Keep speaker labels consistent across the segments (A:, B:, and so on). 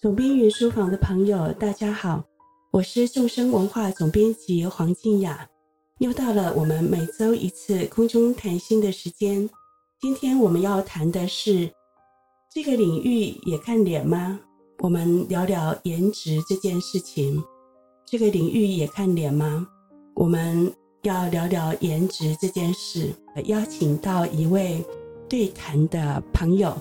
A: 总编云书房的朋友，大家好，我是众生文化总编辑黄静雅。又到了我们每周一次空中谈心的时间。今天我们要谈的是这个领域也看脸吗？我们聊聊颜值这件事情。这个领域也看脸吗？我们要聊聊颜值这件事。邀请到一位对谈的朋友。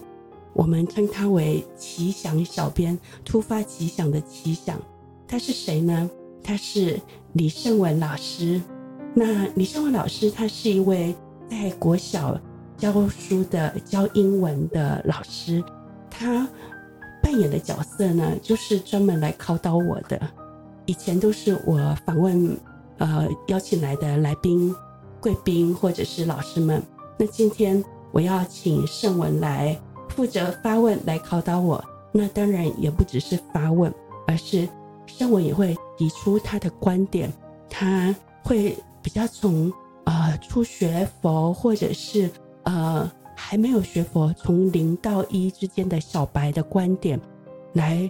A: 我们称他为奇想小编，突发奇想的奇想。他是谁呢？他是李胜文老师。那李胜文老师，他是一位在国小教书的教英文的老师。他扮演的角色呢，就是专门来考倒我的。以前都是我访问呃邀请来的来宾、贵宾或者是老师们。那今天我要请胜文来。负责发问来考倒我，那当然也不只是发问，而是胜文也会提出他的观点，他会比较从呃初学佛或者是呃还没有学佛，从零到一之间的小白的观点来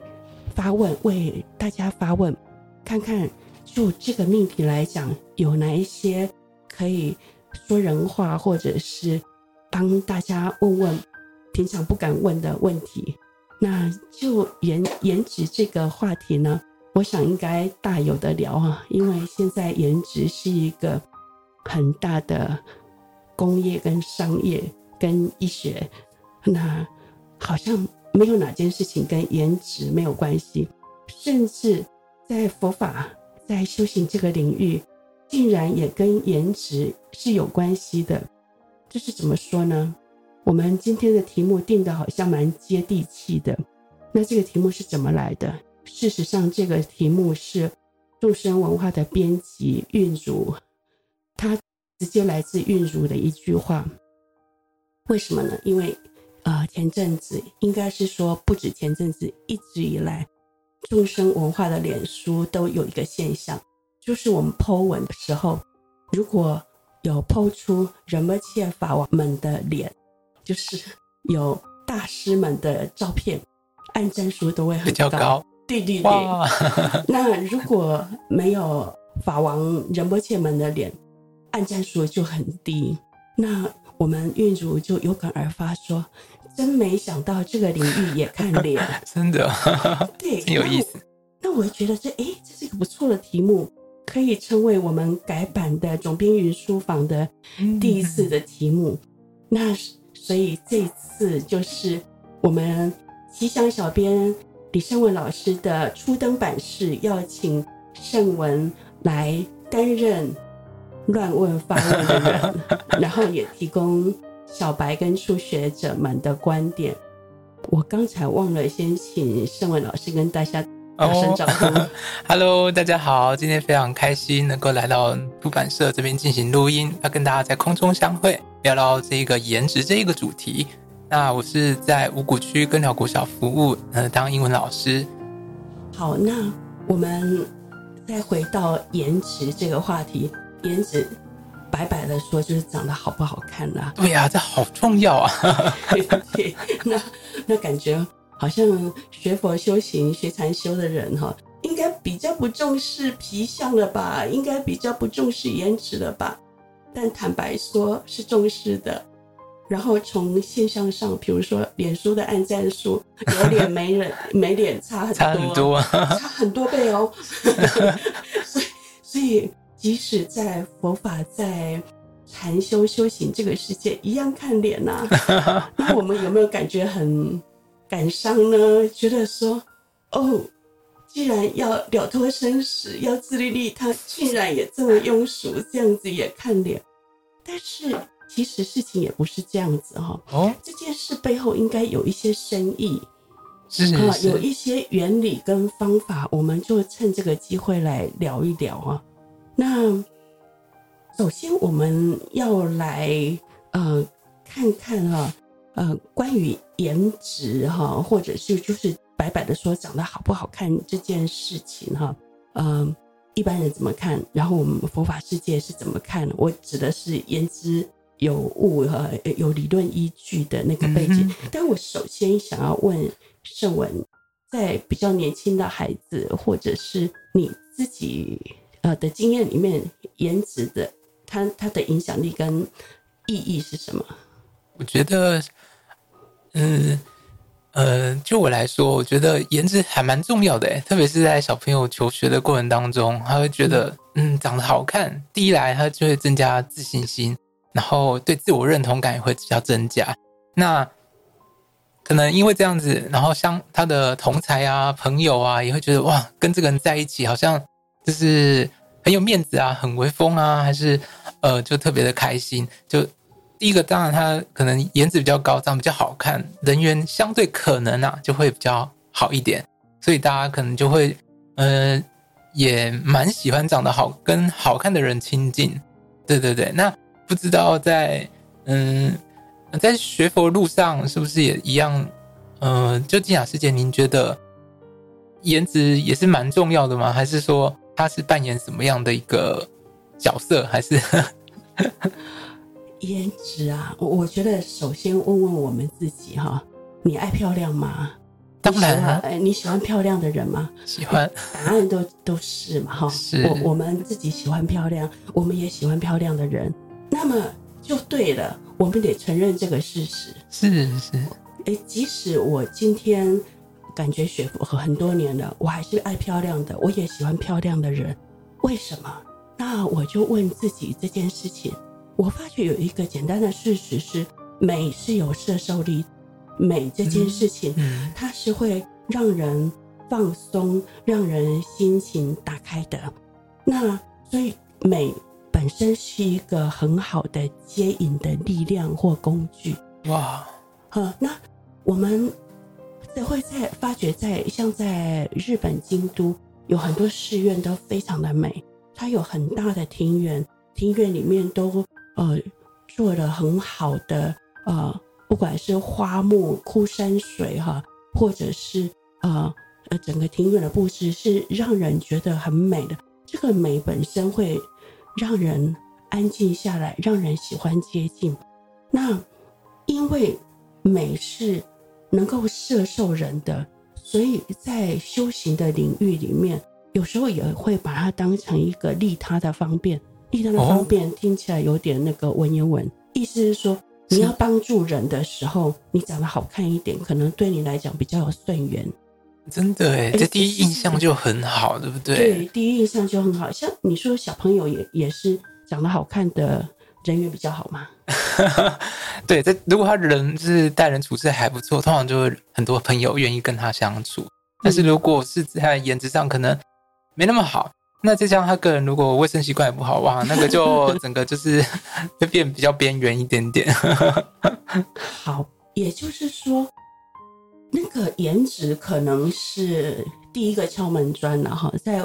A: 发问，为大家发问，看看就这个命题来讲，有哪一些可以说人话，或者是帮大家问问。平常不敢问的问题，那就颜颜值这个话题呢，我想应该大有的聊啊，因为现在颜值是一个很大的工业跟商业跟医学，那好像没有哪件事情跟颜值没有关系，甚至在佛法在修行这个领域，竟然也跟颜值是有关系的，这是怎么说呢？我们今天的题目定得好像蛮接地气的，那这个题目是怎么来的？事实上，这个题目是众生文化的编辑韵如，他直接来自韵如的一句话。为什么呢？因为呃，前阵子应该是说，不止前阵子，一直以来，众生文化的脸书都有一个现象，就是我们 po 文的时候，如果有 po 出仁波切法王们的脸。就是有大师们的照片，按赞数都会很高。比较高。对对对。那如果没有法王仁波切们的脸，按赞数就很低。那我们运主就有感而发说：“真没想到这个领域也看脸。”
B: 真的。
A: 对，
B: 很有意思。
A: 那我觉得这哎，这是一个不错的题目，可以称为我们改版的总编云书房的第一次的题目。嗯、那是。所以这一次就是我们奇想小编李胜文老师的初登版式，要请胜文来担任乱问发问的人，然后也提供小白跟初学者们的观点。我刚才忘了先请胜文老师跟大家打声招呼。Oh,
B: Hello，大家好，今天非常开心能够来到出版社这边进行录音，要跟大家在空中相会。聊聊这个颜值这一个主题。那我是在五谷区跟寮国小服务，呃，当英文老师。
A: 好，那我们再回到颜值这个话题。颜值，白白的说，就是长得好不好看啦、啊。
B: 对呀、啊，这好重要啊。
A: 那那感觉好像学佛修行、学禅修的人哈，应该比较不重视皮相了吧？应该比较不重视颜值了吧？但坦白说，是重视的。然后从现象上，比如说脸书的按赞数，有脸 没人没脸差很多，
B: 差很多，
A: 差很多倍哦。所以，所以即使在佛法、在禅修修行这个世界，一样看脸呐、啊。那我们有没有感觉很感伤呢？觉得说，哦。既然要了脱生死，要自利利他，竟然也这么庸俗，这样子也看脸。但是其实事情也不是这样子哈。哦，这件事背后应该有一些深意，
B: 是
A: 啊，有一些原理跟方法，我们就趁这个机会来聊一聊啊。那首先我们要来呃看看哈，呃关于颜值哈，或者是就是。白白的说长得好不好看这件事情哈，嗯，一般人怎么看？然后我们佛法世界是怎么看？我指的是言之有物和有理论依据的那个背景。嗯、但我首先想要问圣文，在比较年轻的孩子，或者是你自己呃的经验里面，颜值的它它的影响力跟意义是什么？
B: 我觉得，嗯呃，就我来说，我觉得颜值还蛮重要的诶，特别是在小朋友求学的过程当中，他会觉得嗯，嗯长得好看，第一来他就会增加自信心，然后对自我认同感也会比较增加。那可能因为这样子，然后像他的同才啊、朋友啊，也会觉得哇，跟这个人在一起好像就是很有面子啊，很威风啊，还是呃，就特别的开心。就第一个，当然他可能颜值比较高，长得比较好看，人缘相对可能啊就会比较好一点，所以大家可能就会呃，也蛮喜欢长得好、跟好看的人亲近。对对对，那不知道在嗯。在学佛路上是不是也一样？嗯、呃，就静雅师姐，您觉得颜值也是蛮重要的吗？还是说他是扮演什么样的一个角色？还是
A: 颜值啊？我我觉得首先问问我们自己哈，你爱漂亮吗？
B: 当然啊，
A: 哎，你喜欢漂亮的人吗？
B: 喜欢，
A: 答案都都是嘛哈。
B: 是，
A: 我我们自己喜欢漂亮，我们也喜欢漂亮的人，那么就对了。我们得承认这个事实。
B: 是是，
A: 哎，即使我今天感觉学佛很多年了，我还是爱漂亮的，我也喜欢漂亮的人。为什么？那我就问自己这件事情。我发觉有一个简单的事实是，美是有摄受力，美这件事情，它是会让人放松，让人心情打开的。那所以美。本身是一个很好的接引的力量或工具。哇，好，那我们这会在发觉在，在像在日本京都，有很多寺院都非常的美，它有很大的庭院，庭院里面都呃做了很好的呃，不管是花木、枯山水哈，或者是呃呃整个庭院的布置是让人觉得很美的。这个美本身会。让人安静下来，让人喜欢接近。那因为美是能够摄受人的，所以在修行的领域里面，有时候也会把它当成一个利他的方便。利他的方便听起来有点那个文言文，意思是说你要帮助人的时候，你长得好看一点，可能对你来讲比较有顺缘。
B: 真的哎，这第一印象就很好，欸、对不对？
A: 对，第一印象就很好。像你说小朋友也也是长得好看的人缘比较好吗？
B: 对，这如果他人是待人处事还不错，通常就会很多朋友愿意跟他相处。但是如果是在颜值上可能没那么好，那再加上他个人如果卫生习惯也不好，哇，那个就 整个就是会变比较边缘一点点。
A: 好，也就是说。那个颜值可能是第一个敲门砖了哈，在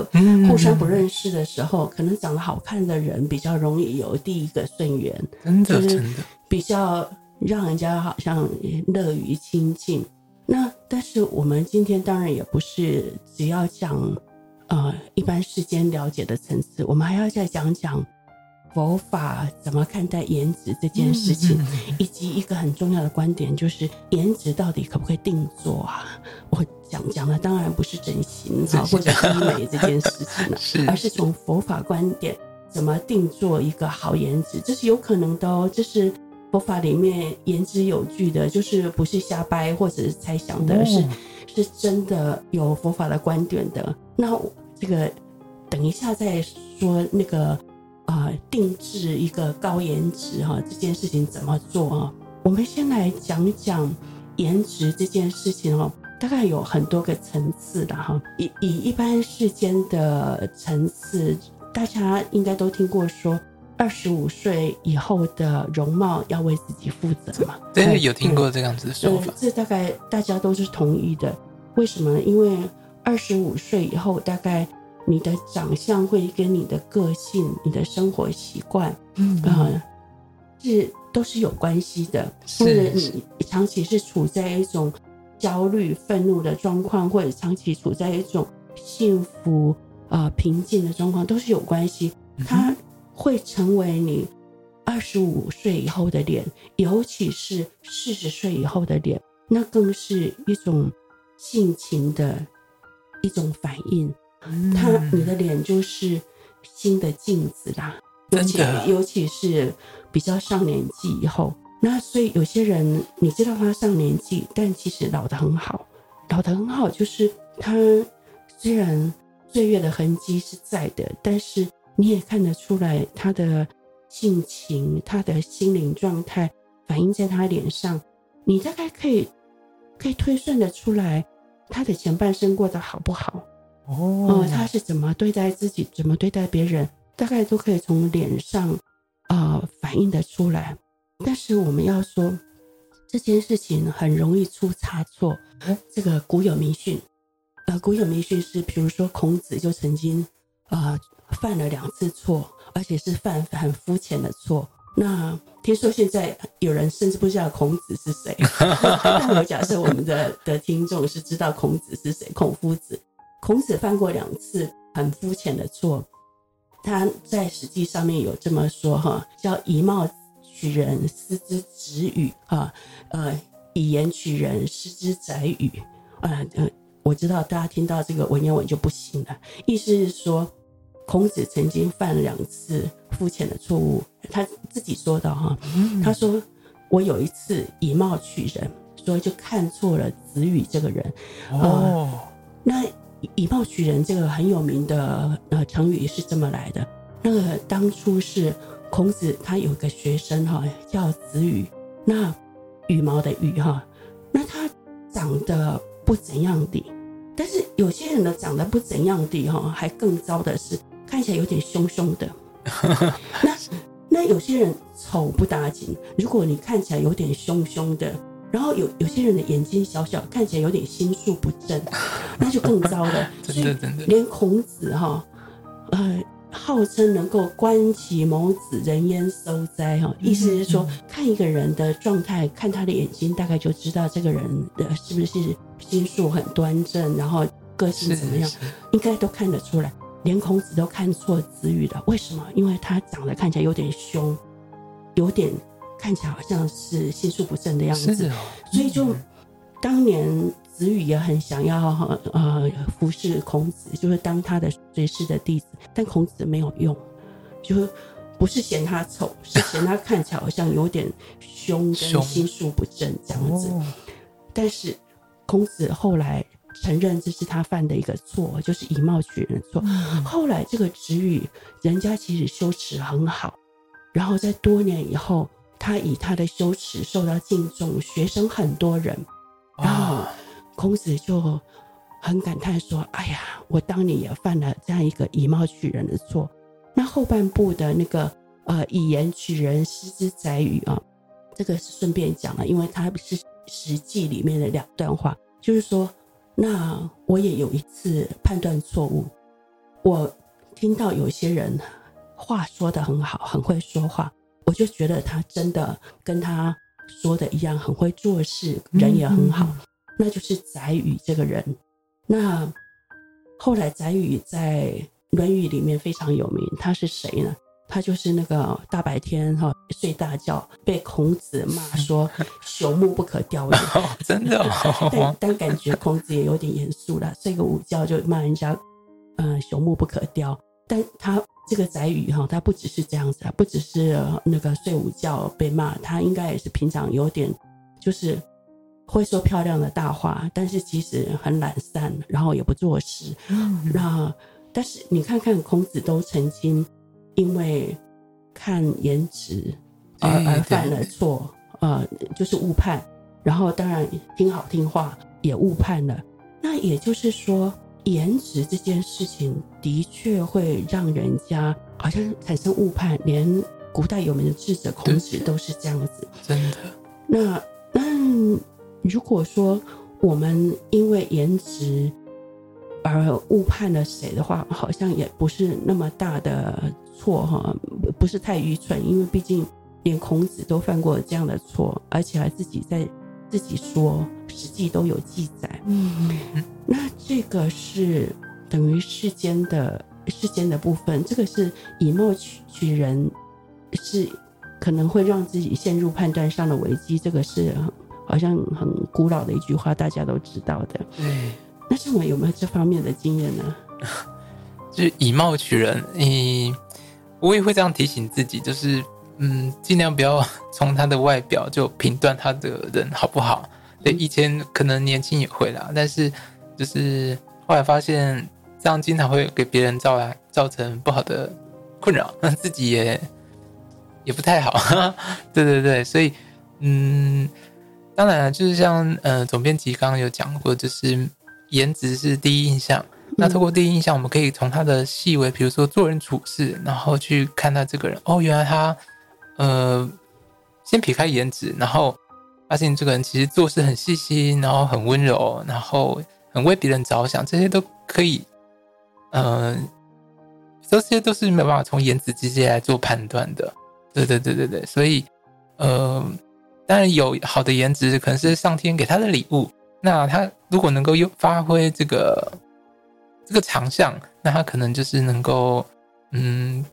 A: 互相不认识的时候，可能长得好看的人比较容易有第一个顺缘，
B: 真的真的
A: 比较让人家好像乐于亲近。那但是我们今天当然也不是只要讲呃一般世间了解的层次，我们还要再讲讲。佛法怎么看待颜值这件事情，以及一个很重要的观点，就是颜值到底可不可以定做啊？我讲讲的当然不是整形啊，或者医美这件事情了，是而是从佛法观点怎么定做一个好颜值，这是有可能的哦。这是佛法里面言之有据的，就是不是瞎掰或者是猜想的，是是真的有佛法的观点的。那这个等一下再说那个。啊、呃，定制一个高颜值哈，这件事情怎么做啊？我们先来讲讲颜值这件事情哦，大概有很多个层次的哈。以以一般世间的层次，大家应该都听过说，二十五岁以后的容貌要为自己负责嘛？
B: 对，有听过这样子的说法。
A: 这大概大家都是同意的。为什么呢？因为二十五岁以后，大概。你的长相会跟你的个性、你的生活习惯，嗯，呃，是都是有关系的。或者你长期是处在一种焦虑、愤怒的状况，或者长期处在一种幸福、呃平静的状况，都是有关系。它会成为你二十五岁以后的脸，尤其是四十岁以后的脸，那更是一种性情的一种反应。他，你的脸就是新的镜子啦，尤其尤其是比较上年纪以后，那所以有些人你知道他上年纪，但其实老得很好，老得很好，就是他虽然岁月的痕迹是在的，但是你也看得出来他的性情、他的心灵状态反映在他脸上，你大概可以可以推算得出来他的前半生过得好不好。哦，他是怎么对待自己，怎么对待别人，大概都可以从脸上啊、呃、反映得出来。但是我们要说这件事情很容易出差错。这个古有迷训，呃，古有迷训是，比如说孔子就曾经呃犯了两次错，而且是犯很肤浅的错。那听说现在有人甚至不知道孔子是谁，但我假设我们的的听众是知道孔子是谁，孔夫子。孔子犯过两次很肤浅的错，他在《史记》上面有这么说哈，叫以貌取人，失之子语哈，呃，以言取人，失之宰语啊。呃，我知道大家听到这个文言文就不行了，意思是说，孔子曾经犯了两次肤浅的错误，他自己说的哈，他说我有一次以貌取人，所以就看错了子羽这个人哦、呃，那。以貌取人这个很有名的呃成语是这么来的。那个当初是孔子他有个学生哈叫子羽，那羽毛的羽哈，那他长得不怎样的，但是有些人呢长得不怎样的哈，还更糟的是看起来有点凶凶的。那那有些人丑不打紧，如果你看起来有点凶凶的。然后有有些人的眼睛小小，看起来有点心术不正，那就更糟了。真的真的，连孔子哈，呃，号称能够观其眸子，人焉收哉哈，意思是说，看一个人的状态，看他的眼睛，大概就知道这个人的是不是心术很端正，然后个性怎么样，应该都看得出来。连孔子都看错子羽了，为什么？因为他长得看起来有点凶，有点。看起来好像是心术不正的样子，哦、所以就当年子羽也很想要呃服侍孔子，就是当他的随侍的弟子，但孔子没有用，就不是嫌他丑，是嫌他看起来好像有点凶跟心术不正这样子。但是孔子后来承认这是他犯的一个错，就是以貌取人的错。后来这个子羽人家其实修持很好，然后在多年以后。他以他的修持受到敬重，学生很多人，然后孔子就很感叹说：“哎呀，我当年也犯了这样一个以貌取人的错。”那后半部的那个呃“以言取人，失之宰语”啊，这个是顺便讲了，因为它是《史记》里面的两段话，就是说，那我也有一次判断错误，我听到有些人话说的很好，很会说话。我就觉得他真的跟他说的一样，很会做事，人也很好。那就是翟宇这个人。那后来翟宇在《论语》里面非常有名。他是谁呢？他就是那个大白天哈睡大觉，被孔子骂说朽木不可雕也。
B: 真的，
A: 但但感觉孔子也有点严肃了，睡个午觉就骂人家，嗯，朽木不可雕。但他这个宰予哈，他不只是这样子啊，不只是那个睡午觉被骂，他应该也是平常有点就是会说漂亮的大话，但是其实很懒散，然后也不做事。嗯，那但是你看看孔子都曾经因为看颜值而而犯了错，呃，就是误判，然后当然听好听话也误判了。那也就是说。颜值这件事情的确会让人家好像产生误判，连古代有名的智者孔子都是这样子。
B: 真的。
A: 那那如果说我们因为颜值而误判了谁的话，好像也不是那么大的错哈，不是太愚蠢，因为毕竟连孔子都犯过这样的错，而且还自己在。自己说，《史记》都有记载。嗯，那这个是等于世间的世间的部分，这个是以貌取取人，是可能会让自己陷入判断上的危机。这个是好像很古老的一句话，大家都知道的。
B: 对。
A: 那像我有没有这方面的经验呢？
B: 就是以貌取人，你我也会这样提醒自己，就是嗯，尽量不要从他的外表就评断他的人好不好。对，以前可能年轻也会啦，但是就是后来发现这样经常会给别人造来造成不好的困扰，那 自己也也不太好。对对对，所以嗯，当然了，就是像呃总编辑刚刚有讲过，就是颜值是第一印象。那透过第一印象，我们可以从他的细微，比如说做人处事，然后去看他这个人。哦，原来他呃，先撇开颜值，然后。发现这个人其实做事很细心，然后很温柔，然后很为别人着想，这些都可以，嗯、呃，这些都是没有办法从颜值直接来做判断的。对对对对对，所以，呃，当然有好的颜值，可能是上天给他的礼物。那他如果能够用发挥这个这个长项，那他可能就是能够，嗯，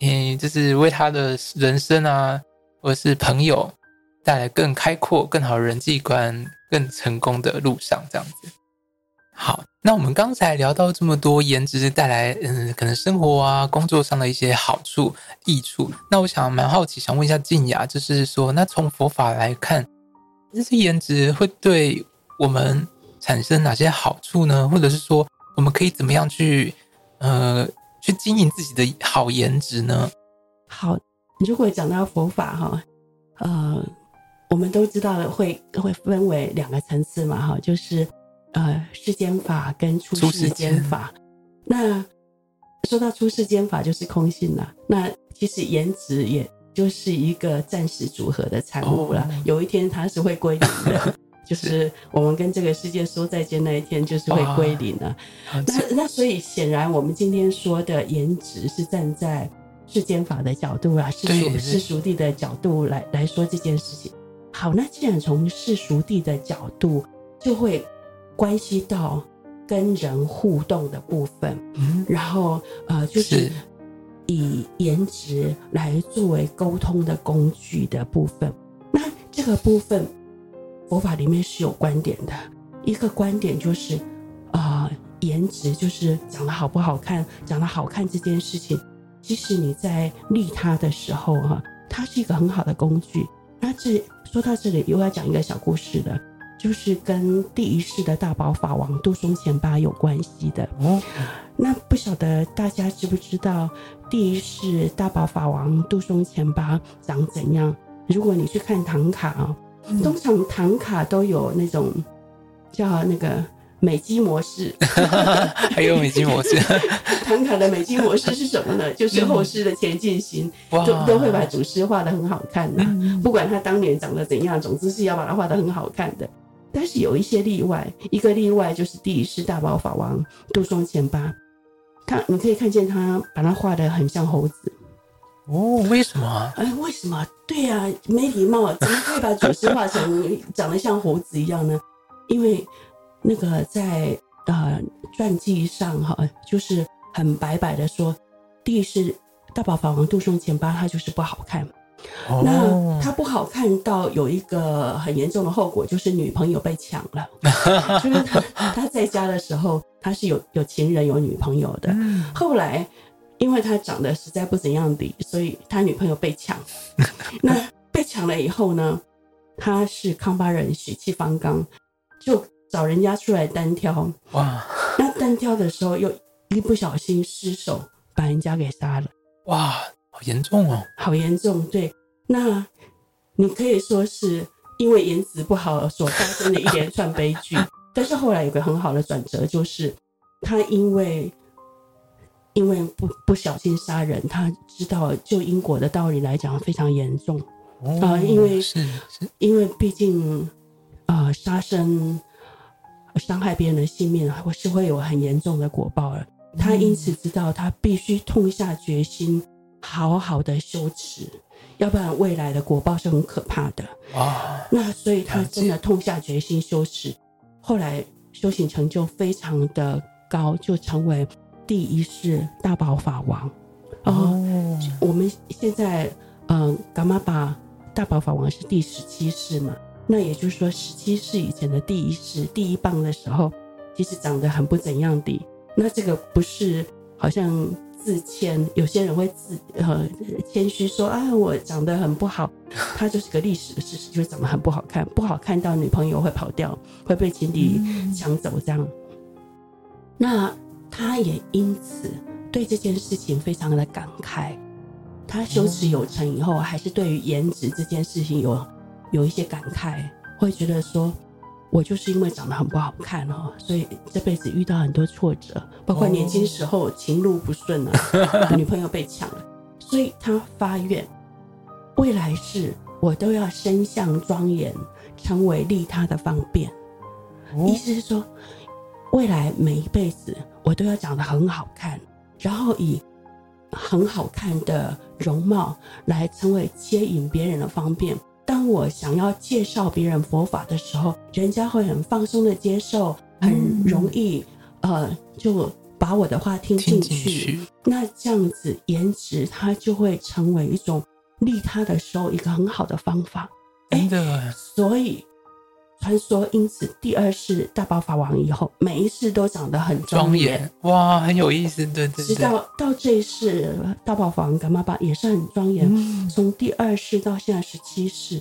B: 嗯，就是为他的人生啊，或者是朋友。带来更开阔、更好的人际观、更成功的路上，这样子。好，那我们刚才聊到这么多颜值带来，嗯，可能生活啊、工作上的一些好处、益处。那我想蛮好奇，想问一下静雅，就是说，那从佛法来看，这些颜值会对我们产生哪些好处呢？或者是说，我们可以怎么样去，呃，去经营自己的好颜值呢？
A: 好，如果讲到佛法哈，呃。我们都知道了会会分为两个层次嘛，哈，就是呃世间法跟出世间法。那说到出世间法，就是空性了。那其实颜值也就是一个暂时组合的产物了。哦、有一天它是会归零的，就是我们跟这个世界说再见那一天，就是会归零了。哦、那那所以显然，我们今天说的颜值是站在世间法的角度啊，世俗世俗地的角度来来说这件事情。好，那既然从世俗地的角度，就会关系到跟人互动的部分，嗯，然后呃，就是以颜值来作为沟通的工具的部分。那这个部分，佛法里面是有观点的。一个观点就是，啊、呃，颜值就是长得好不好看，长得好看这件事情，即使你在利他的时候，哈，它是一个很好的工具。那这。说到这里，又要讲一个小故事了，就是跟第一世的大宝法王杜松前巴有关系的。哦，那不晓得大家知不知道第一世大宝法王杜松前巴长怎样？如果你去看唐卡啊，通常唐卡都有那种叫那个。美肌模式，
B: 还有美肌模式。
A: 唐卡的美肌模式是什么呢？就是后世的前进行，都都会把祖师画的很好看的，不管他当年长得怎样，总之是要把它画的很好看的。但是有一些例外，一个例外就是第一世大宝法王杜松前八，他你可以看见他把他画的很像猴子。
B: 哦，为什么？
A: 哎，为什么？对呀、啊，没礼貌，怎么可以把祖师画成长得像猴子一样呢？因为。那个在呃传记上哈，就是很白白的说，第一是大宝法王杜松前八他就是不好看，哦、那他不好看到有一个很严重的后果，就是女朋友被抢了。就是他他在家的时候，他是有有情人有女朋友的，嗯、后来因为他长得实在不怎样的，所以他女朋友被抢。那被抢了以后呢，他是康巴人血气方刚，就。找人家出来单挑，哇！那单挑的时候又一不小心失手把人家给杀了，
B: 哇，好严重哦！
A: 好严重，对。那你可以说是因为颜值不好所发生的一连串悲剧，但是后来有个很好的转折，就是他因为因为不不小心杀人，他知道就因果的道理来讲非常严重啊、因为是是因为毕竟啊、呃、杀生。伤害别人的性命，或是会有很严重的果报了。他因此知道，他必须痛下决心，好好的修持，要不然未来的果报是很可怕的。啊，那所以他真的痛下决心修持，后来修行成就非常的高，就成为第一世大宝法王。哦，我们现在嗯，噶玛巴大宝法王是第十七世嘛？那也就是说，十七世以前的第一世第一棒的时候，其实长得很不怎样的。那这个不是好像自谦，有些人会自呃谦虚说啊，我长得很不好，他就是个历史的事实，就是长得很不好看，不好看到女朋友会跑掉，会被情敌抢走这样。那他也因此对这件事情非常的感慨。他修持有成以后，还是对于颜值这件事情有有一些感慨，会觉得说，我就是因为长得很不好看哦，所以这辈子遇到很多挫折，包括年轻时候情路不顺啊，女朋友被抢了，所以他发愿，未来世我都要身相庄严，成为利他的方便。意思是说，未来每一辈子我都要长得很好看，然后以。很好看的容貌来成为接引别人的方便。当我想要介绍别人佛法的时候，人家会很放松的接受，很容易，呃，就把我的话听进去。去那这样子，颜值它就会成为一种利他的时候一个很好的方法。
B: 真的，
A: 所以。传说因此第二世大宝法王以后，每一世都长得很庄严，
B: 哇，很有意思，对对对。
A: 直到到这一世大宝法王噶玛巴也是很庄严，嗯、从第二世到现在十七世，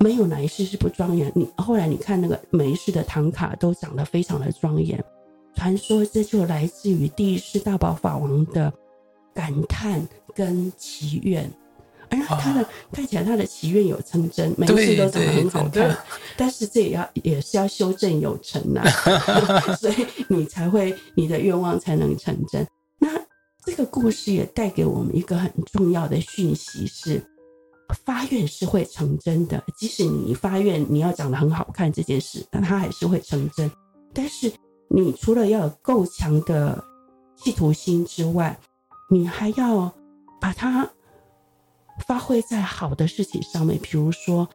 A: 没有哪一世是不庄严。你后来你看那个每一世的唐卡都长得非常的庄严，传说这就来自于第一世大宝法王的感叹跟祈愿。而他的看起来，他的祈愿有成真，每一次都长得很好看。但是这也要也是要修正有成呐，所以你才会你的愿望才能成真。那这个故事也带给我们一个很重要的讯息是：发愿是会成真的。即使你发愿你要长得很好看这件事，那它还是会成真。但是你除了要有够强的企图心之外，你还要把它。发挥在好的事情上面，比如说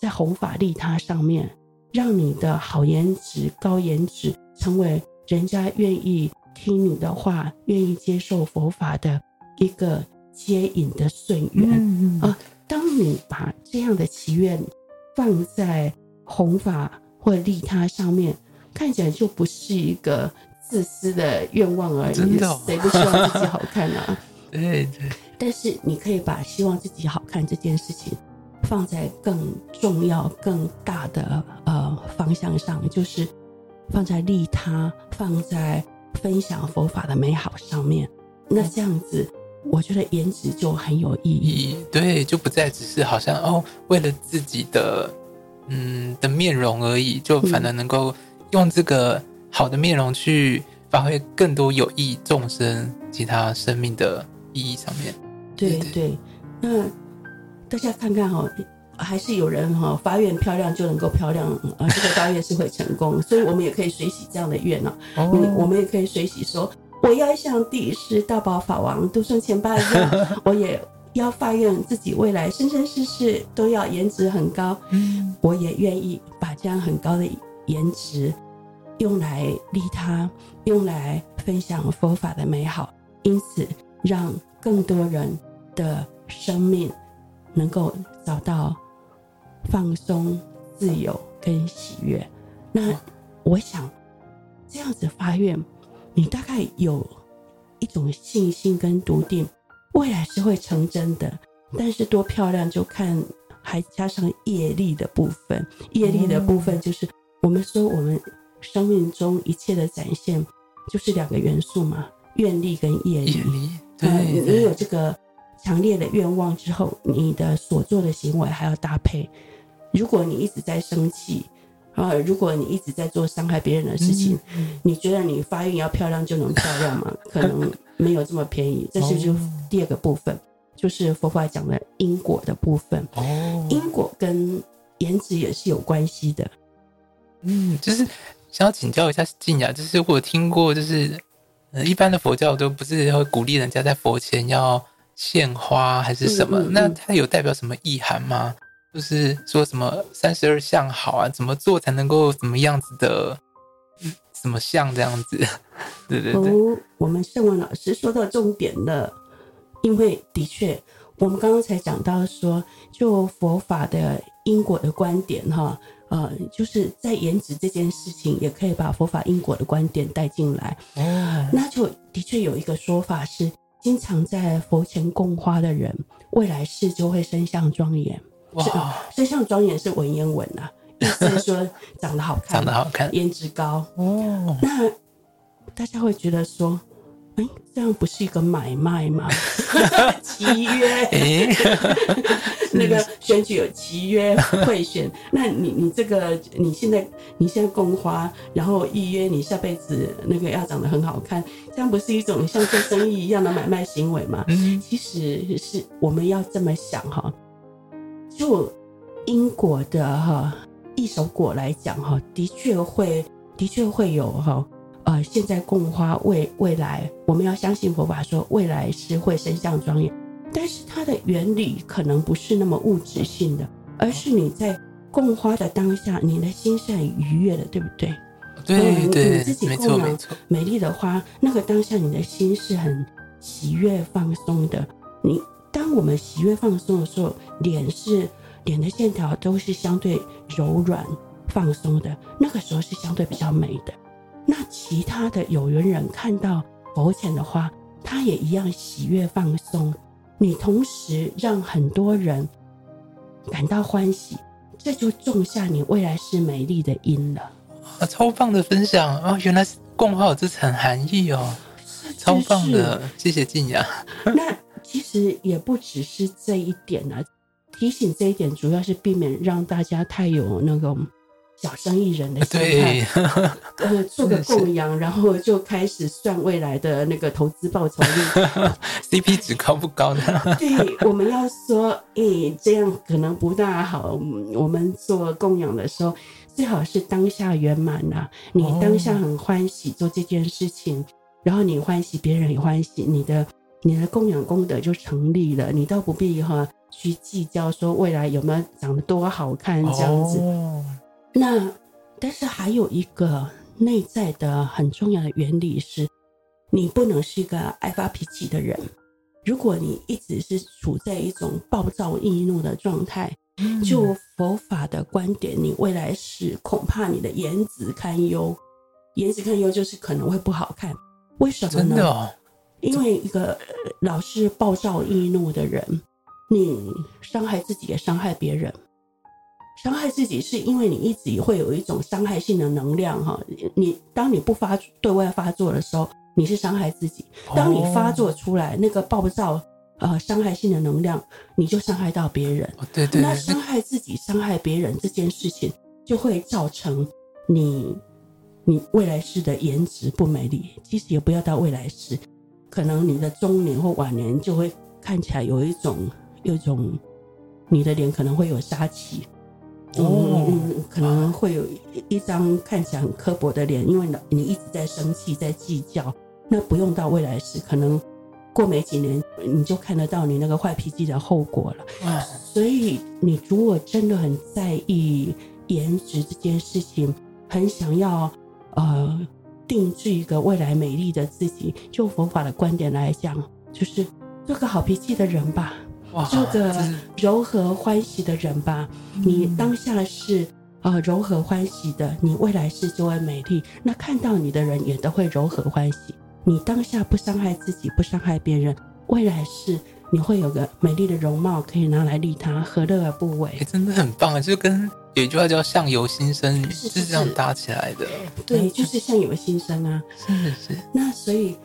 A: 在弘法利他上面，让你的好颜值、高颜值成为人家愿意听你的话、愿意接受佛法的一个接引的顺缘、嗯、啊。当你把这样的祈愿放在弘法或利他上面，看起来就不是一个自私的愿望而已。真的、哦，谁不希望自己好看啊？
B: 对对。
A: 但是你可以把希望自己好看这件事情放在更重要、更大的呃方向上，就是放在利他、放在分享佛法的美好上面。那这样子，我觉得颜值就很有意义。
B: 对，就不再只是好像哦，为了自己的嗯的面容而已，就反而能够用这个好的面容去发挥更多有益众生、其他生命的意义上面。
A: 对对，那大家看看哈，还是有人哈发愿漂亮就能够漂亮啊，这个发愿是会成功，所以我们也可以随喜这样的愿呢。哦，我们也可以随喜说，我要像第一世大宝法王兜率千巴一样，我也要发愿自己未来生生世世都要颜值很高。嗯，我也愿意把这样很高的颜值用来利他，用来分享佛法的美好，因此让更多人。的生命能够找到放松、自由跟喜悦。那我想这样子发愿，你大概有一种信心跟笃定，未来是会成真的。但是多漂亮就看还加上业力的部分，业力的部分就是我们说我们生命中一切的展现就是两个元素嘛，愿力跟业力。对，你有这个。强烈的愿望之后，你的所做的行为还要搭配。如果你一直在生气啊，如果你一直在做伤害别人的事情，嗯、你觉得你发育要漂亮就能漂亮吗？可能没有这么便宜。这是就第二个部分，就是佛法讲的因果的部分。哦，因果跟颜值也是有关系的。
B: 嗯，就是想要请教一下静雅，就是我听过，就是呃，一般的佛教都不是会鼓励人家在佛前要。献花还是什么？嗯嗯嗯，那它有代表什么意涵吗？就是说什么三十二相好啊，怎么做才能够怎么样子的，什么相这样子？对对对。
A: 哦，我们圣文老师说到重点了，因为的确，我们刚刚才讲到说，就佛法的因果的观点哈，呃，就是在颜值这件事情，也可以把佛法因果的观点带进来。哦，那就的确有一个说法是，经常在佛前供花的人，未来世就会身相庄严。哇，身相庄严是文言文啊，意思是说长得好看，
B: 长得好看，
A: 颜值高。哦，那大家会觉得说。哎，这样不是一个买卖吗？契约，那个选举有契约贿选，那你你这个你现在你现在供花，然后预约你下辈子那个要长得很好看，这样不是一种像做生意一样的买卖行为吗？其实是我们要这么想哈，就因果的哈一手果来讲哈，的确会的确会有哈。呃，现在供花未未来，我们要相信佛法说未来是会身相庄严，但是它的原理可能不是那么物质性的，而是你在供花的当下，你的心是很愉悦的，对不对？
B: 对对，
A: 你自己供养美丽的花，那个当下你的心是很喜悦放松的。你当我们喜悦放松的时候，脸是脸的线条都是相对柔软放松的，那个时候是相对比较美的。那其他的有缘人看到佛前的花，他也一样喜悦放松。你同时让很多人感到欢喜，这就种下你未来是美丽的因了。
B: 啊，超棒的分享哦！原来是共花有这层含义哦，超棒的，谢谢静雅。
A: 那其实也不只是这一点啊，提醒这一点主要是避免让大家太有那个。小生意人的心态，呃，做个供养，然后就开始算未来的那个投资报酬率，
B: CP 值高不高呢？
A: 对，我们要说，诶、欸，这样可能不大好。我们做供养的时候，最好是当下圆满呐。你当下很欢喜做这件事情，哦、然后你欢喜，别人也欢喜，你的你的供养功德就成立了。你倒不必哈去计较说未来有没有长得多好看这样子。哦那，但是还有一个内在的很重要的原理是，你不能是一个爱发脾气的人。如果你一直是处在一种暴躁易怒的状态，就佛法的观点，你未来是恐怕你的颜值堪忧。颜值堪忧就是可能会不好看。为什么呢？哦、因为一个老是暴躁易怒的人，你伤害自己也伤害别人。伤害自己是因为你一直会有一种伤害性的能量哈，你当你不发对外发作的时候，你是伤害自己；当你发作出来那个暴躁呃伤害性的能量，你就伤害到别人。
B: 对对，
A: 那伤害自己、伤害别人这件事情，就会造成你你未来世的颜值不美丽。其实也不要到未来世，可能你的中年或晚年就会看起来有一种有一种你的脸可能会有杀气。嗯嗯，可能会有一张看起来很刻薄的脸，因为你一直在生气，在计较。那不用到未来世，可能过没几年，你就看得到你那个坏脾气的后果了。所以，你如果真的很在意颜值这件事情，很想要呃定制一个未来美丽的自己，就佛法的观点来讲，就是做个好脾气的人吧。做个柔和欢喜的人吧。你当下是呃柔和欢喜的，你未来是就会美丽。那看到你的人也都会柔和欢喜。你当下不伤害自己，不伤害别人，未来是你会有个美丽的容貌可以拿来利他，何乐而不为？
B: 欸，真的很棒啊！就跟有一句话叫“相由心生”，是这样搭起来的。
A: 对，就是相由心生啊。
B: 是是是。
A: 那所以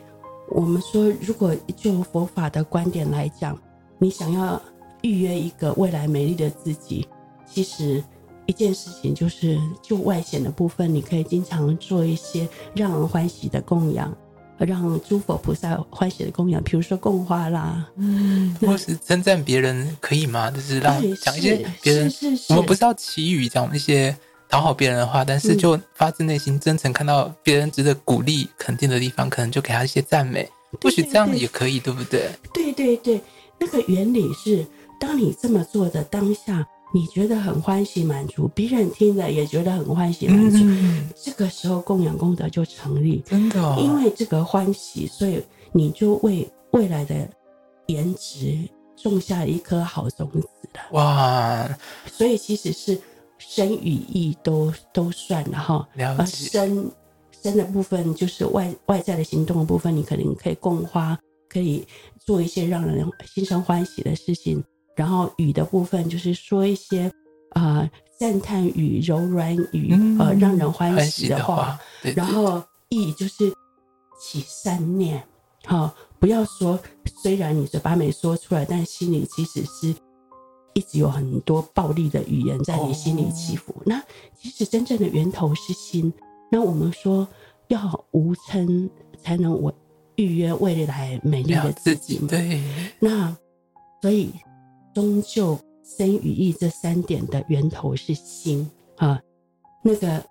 A: 我们说，如果就佛法的观点来讲。你想要预约一个未来美丽的自己，其实一件事情就是，就外显的部分，你可以经常做一些让人欢喜的供养，让诸佛菩萨欢喜的供养，比如说供花啦，嗯，
B: 或是称赞别人可以吗？就是让讲一些别人，是是是，我们不是要祈语讲一些讨好别人的话，但是就发自内心真诚看到别人值得鼓励肯定的地方，可能就给他一些赞美，或许这样也可以，对不对？
A: 对对对。那个原理是，当你这么做的当下，你觉得很欢喜满足，别人听了也觉得很欢喜满足，嗯、这个时候供养功德就成立。
B: 真的、哦，
A: 因为这个欢喜，所以你就为未来的颜值种下一颗好种子了。
B: 哇！
A: 所以其实是身与意都都算了哈。
B: 了解。
A: 身身的部分就是外外在的行动的部分，你可能可以供花，可以做一些让人心生欢喜的事情。然后语的部分就是说一些啊赞叹语、柔软语，嗯、呃，让人欢喜的话。的话对对对，然后意就是起善念，好、哦，不要说虽然你嘴巴没说出来，但心里其实是一直有很多暴力的语言在你心里起伏。哦、那其实真正的源头是心。那我们说要无嗔，才能我预约未来美丽的自己。
B: 对，
A: 那所以。终究生与意这三点的源头是心啊，那个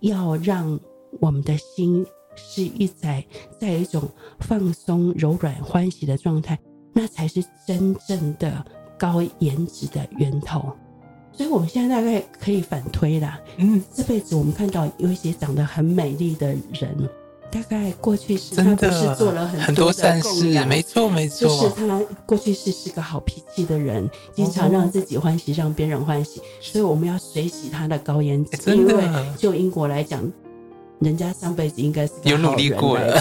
A: 要让我们的心是一在在一种放松、柔软、欢喜的状态，那才是真正的高颜值的源头。所以，我们现在大概可以反推啦，嗯，这辈子我们看到有一些长得很美丽的人。大概过去是他不是做了很多善事，
B: 没错没错，
A: 就是他过去是是个好脾气的人，经常让自己欢喜，让别人欢喜，所以我们要随喜他的高颜值。因为就英国来讲，人家上辈子应该是
B: 有努力过了，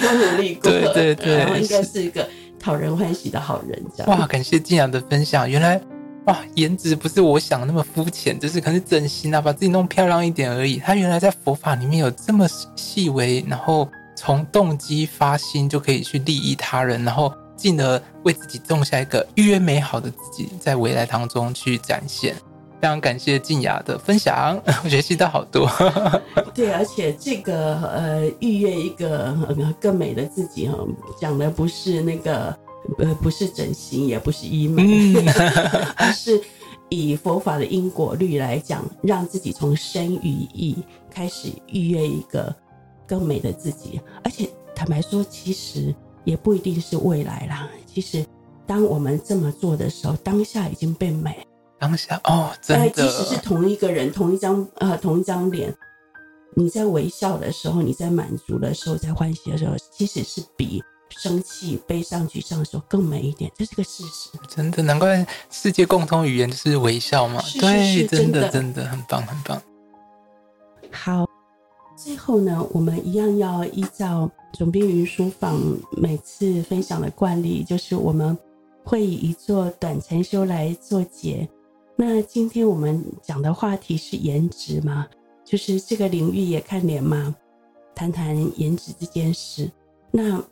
A: 有努力过，
B: 对对对，
A: 然后应该是一个讨人欢喜的好人。这样。
B: 哇，感谢静雅的分享，原来。哇，颜值不是我想那么肤浅，就是可能是整形啊，把自己弄漂亮一点而已。他原来在佛法里面有这么细微，然后从动机发心就可以去利益他人，然后进而为自己种下一个预约美好的自己，在未来当中去展现。非常感谢静雅的分享，我学习到好多。
A: 对，而且这个呃，预约一个更美的自己哈，讲的不是那个。呃，不是整形，也不是医美，嗯、而是以佛法的因果律来讲，让自己从身与意开始预约一个更美的自己。而且坦白说，其实也不一定是未来啦。其实，当我们这么做的时候，当下已经被美。
B: 当下哦，真的，
A: 即使是同一个人，同一张呃，同一张脸，你在微笑的时候，你在满足的时候，在欢喜的时候，其实是比。生气、悲伤、沮丧的时候更美一点，这是个事实。
B: 真的，难怪世界共通语言就是微笑嘛。
A: 是是是
B: 对，真的，
A: 真的，
B: 真的很棒，很棒。
A: 好，最后呢，我们一样要依照总编云书房每次分享的惯例，就是我们会以一座短禅修来做结。那今天我们讲的话题是颜值嘛，就是这个领域也看脸嘛，谈谈颜值这件事。那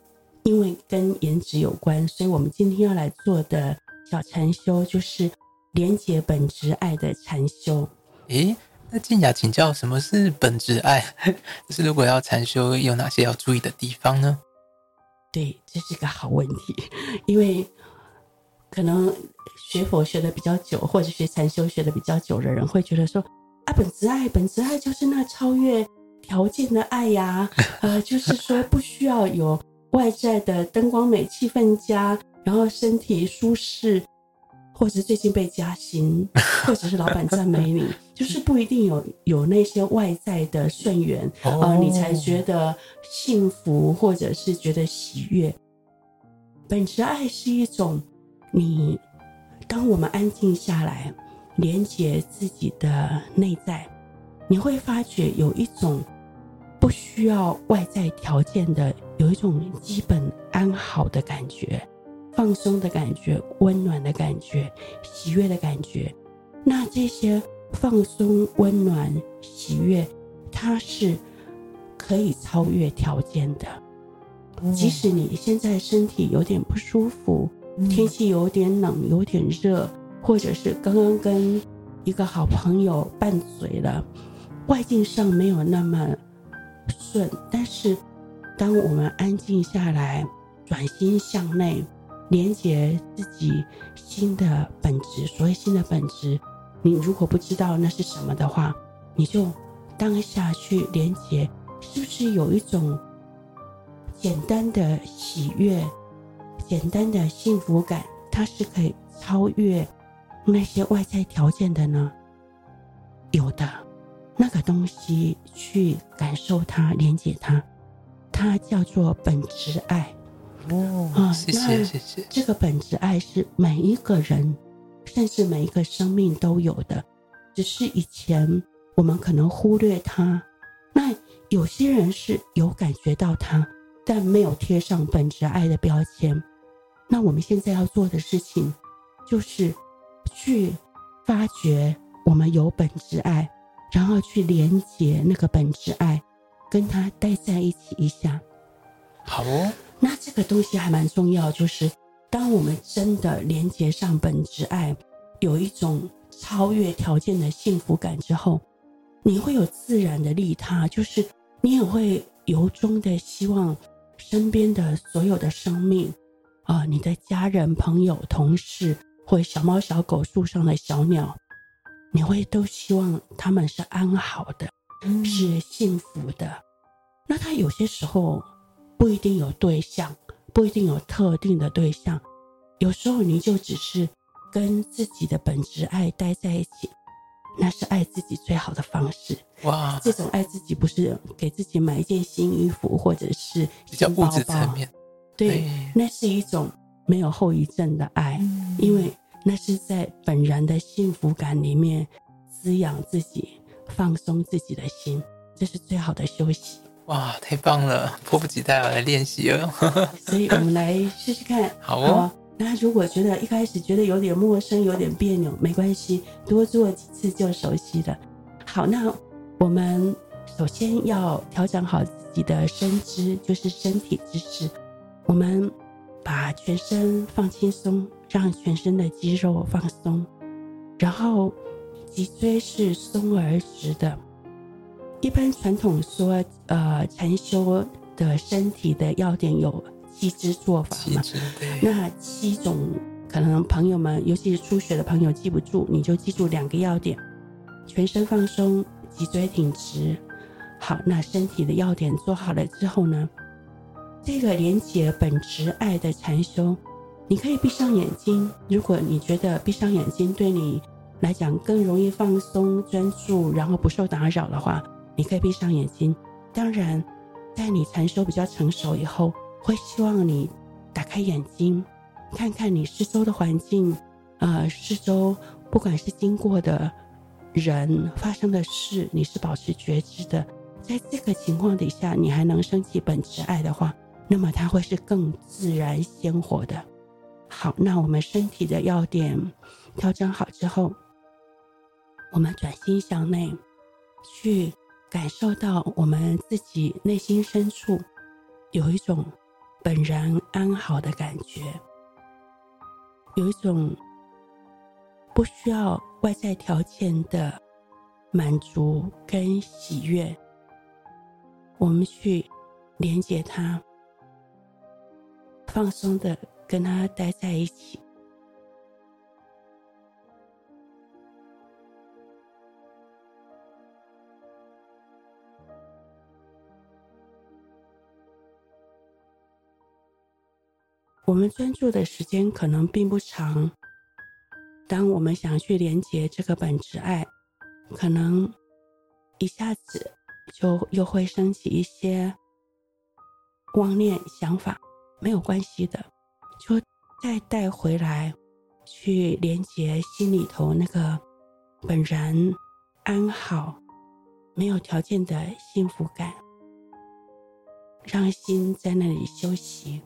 A: 因为跟颜值有关，所以我们今天要来做的小禅修就是连结本质爱的禅修。
B: 诶，那静雅请教，什么是本质爱？就是如果要禅修，有哪些要注意的地方呢？
A: 对，这是个好问题，因为可能学佛学的比较久，或者学禅修学的比较久的人会觉得说啊，本质爱，本质爱就是那超越条件的爱呀，呃，就是说不需要有。外在的灯光美、气氛佳，然后身体舒适，或者是最近被加薪，或者是老板赞美你，就是不一定有有那些外在的顺缘啊、oh. 呃，你才觉得幸福，或者是觉得喜悦。本质爱是一种你，当我们安静下来，连接自己的内在，你会发觉有一种。不需要外在条件的，有一种基本安好的感觉，放松的感觉，温暖的感觉，喜悦的感觉。那这些放松、温暖、喜悦，它是可以超越条件的。即使你现在身体有点不舒服，天气有点冷、有点热，或者是刚刚跟一个好朋友拌嘴了，外境上没有那么。顺，但是当我们安静下来，转心向内，连接自己心的本质。所谓心的本质，你如果不知道那是什么的话，你就当下去连接，是不是有一种简单的喜悦、简单的幸福感？它是可以超越那些外在条件的呢？有的。那个东西去感受它，连接它，它叫做本质爱。
B: 哦，啊，谢谢谢谢。
A: 这个本质爱是每一个人，甚至每一个生命都有的，只是以前我们可能忽略它。那有些人是有感觉到它，但没有贴上本质爱的标签。那我们现在要做的事情，就是去发掘我们有本质爱，然后去连接那个本质爱，跟他待在一起一下。
B: 好哦。
A: 那这个东西还蛮重要，就是当我们真的连接上本质爱，有一种超越条件的幸福感之后，你会有自然的利他，就是你也会由衷的希望身边的所有的生命。啊、呃，你的家人、朋友、同事，或小猫、小狗、树上的小鸟，你会都希望他们是安好的，嗯、是幸福的。那他有些时候不一定有对象，不一定有特定的对象，有时候你就只是跟自己的本质爱待在一起，那是爱自己最好的方式。哇，这种爱自己不是给自己买一件新衣服，或者是
B: 比较物质层面。
A: 对，那是一种没有后遗症的爱，嗯，因为那是在本然的幸福感里面滋养自己、放松自己的心，这是最好的休息。
B: 哇，太棒了，迫不及待要来练习了。
A: 所以我们来试试看。
B: 好哦。
A: 那如果觉得一开始觉得有点陌生、有点别扭，没关系，多做几次就熟悉了。好，那我们首先要调整好自己的身姿，就是身体姿势。我们把全身放轻松，让全身的肌肉放松，然后脊椎是松而直的。一般传统说，呃，禅修的身体的要点有七支做法嘛？那七种可能朋友们，尤其是初学的朋友记不住，你就记住两个要点：全身放松，脊椎挺直。好，那身体的要点做好了之后呢？这个连接本质爱的禅修，你可以闭上眼睛。如果你觉得闭上眼睛对你来讲更容易放松、专注，然后不受打扰的话，你可以闭上眼睛。当然，在你禅修比较成熟以后，会希望你打开眼睛，看看你四周的环境，呃，四周不管是经过的人、发生的事，你是保持觉知的。在这个情况底下，你还能升起本质爱的话。那么它会是更自然鲜活的。好，那我们身体的要点调整好之后，我们转心向内，去感受到我们自己内心深处有一种本然安好的感觉，有一种不需要外在条件的满足跟喜悦。我们去连接它。放松的跟他待在一起。我们专注的时间可能并不长。当我们想去连接这个本质爱，可能一下子就又会升起一些妄念想法。没有关系的，就再带回来，去连接心里头那个本然安好、没有条件的幸福感，让心在那里休息。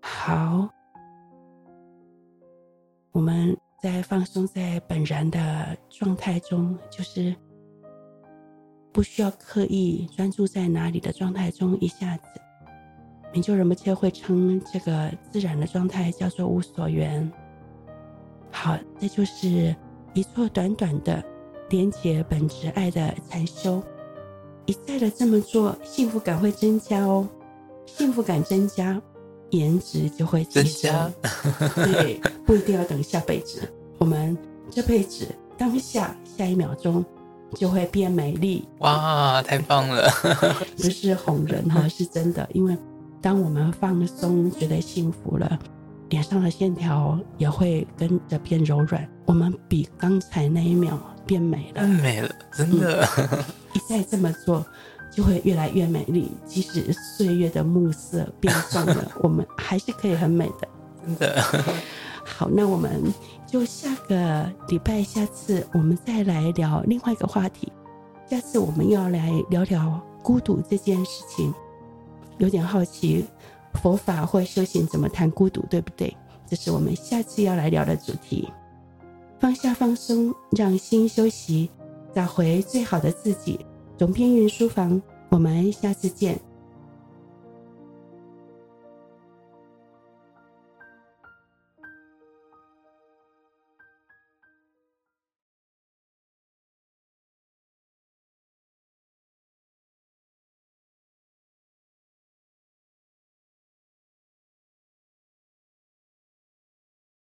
A: 好，我们在放松在本然的状态中，就是。不需要刻意专注在哪里的状态中，一下子，你就仁波切会称这个自然的状态叫做无所缘。好，这就是一座短短的连接本质爱的禅修。一再的这么做，幸福感会增加哦。幸福感增加，颜值就会增加。对，不一定要等下辈子，我们这辈子当下下一秒钟。就会变美丽
B: 哇！太棒了，
A: 不是哄人哈，是真的。因为当我们放松，觉得幸福了，脸上的线条也会跟着变柔软。我们比刚才那一秒变美了，
B: 变美了，真的。
A: 嗯、一再这么做，就会越来越美丽。即使岁月的暮色变壮了，我们还是可以很美的。
B: 真的。
A: 好，那我们就下个礼拜，下次我们再来聊另外一个话题。下次我们要来聊聊孤独这件事情。有点好奇，佛法或修行怎么谈孤独，对不对？这是我们下次要来聊的主题。放下放松，让心休息，找回最好的自己。总编云书房，我们下次见。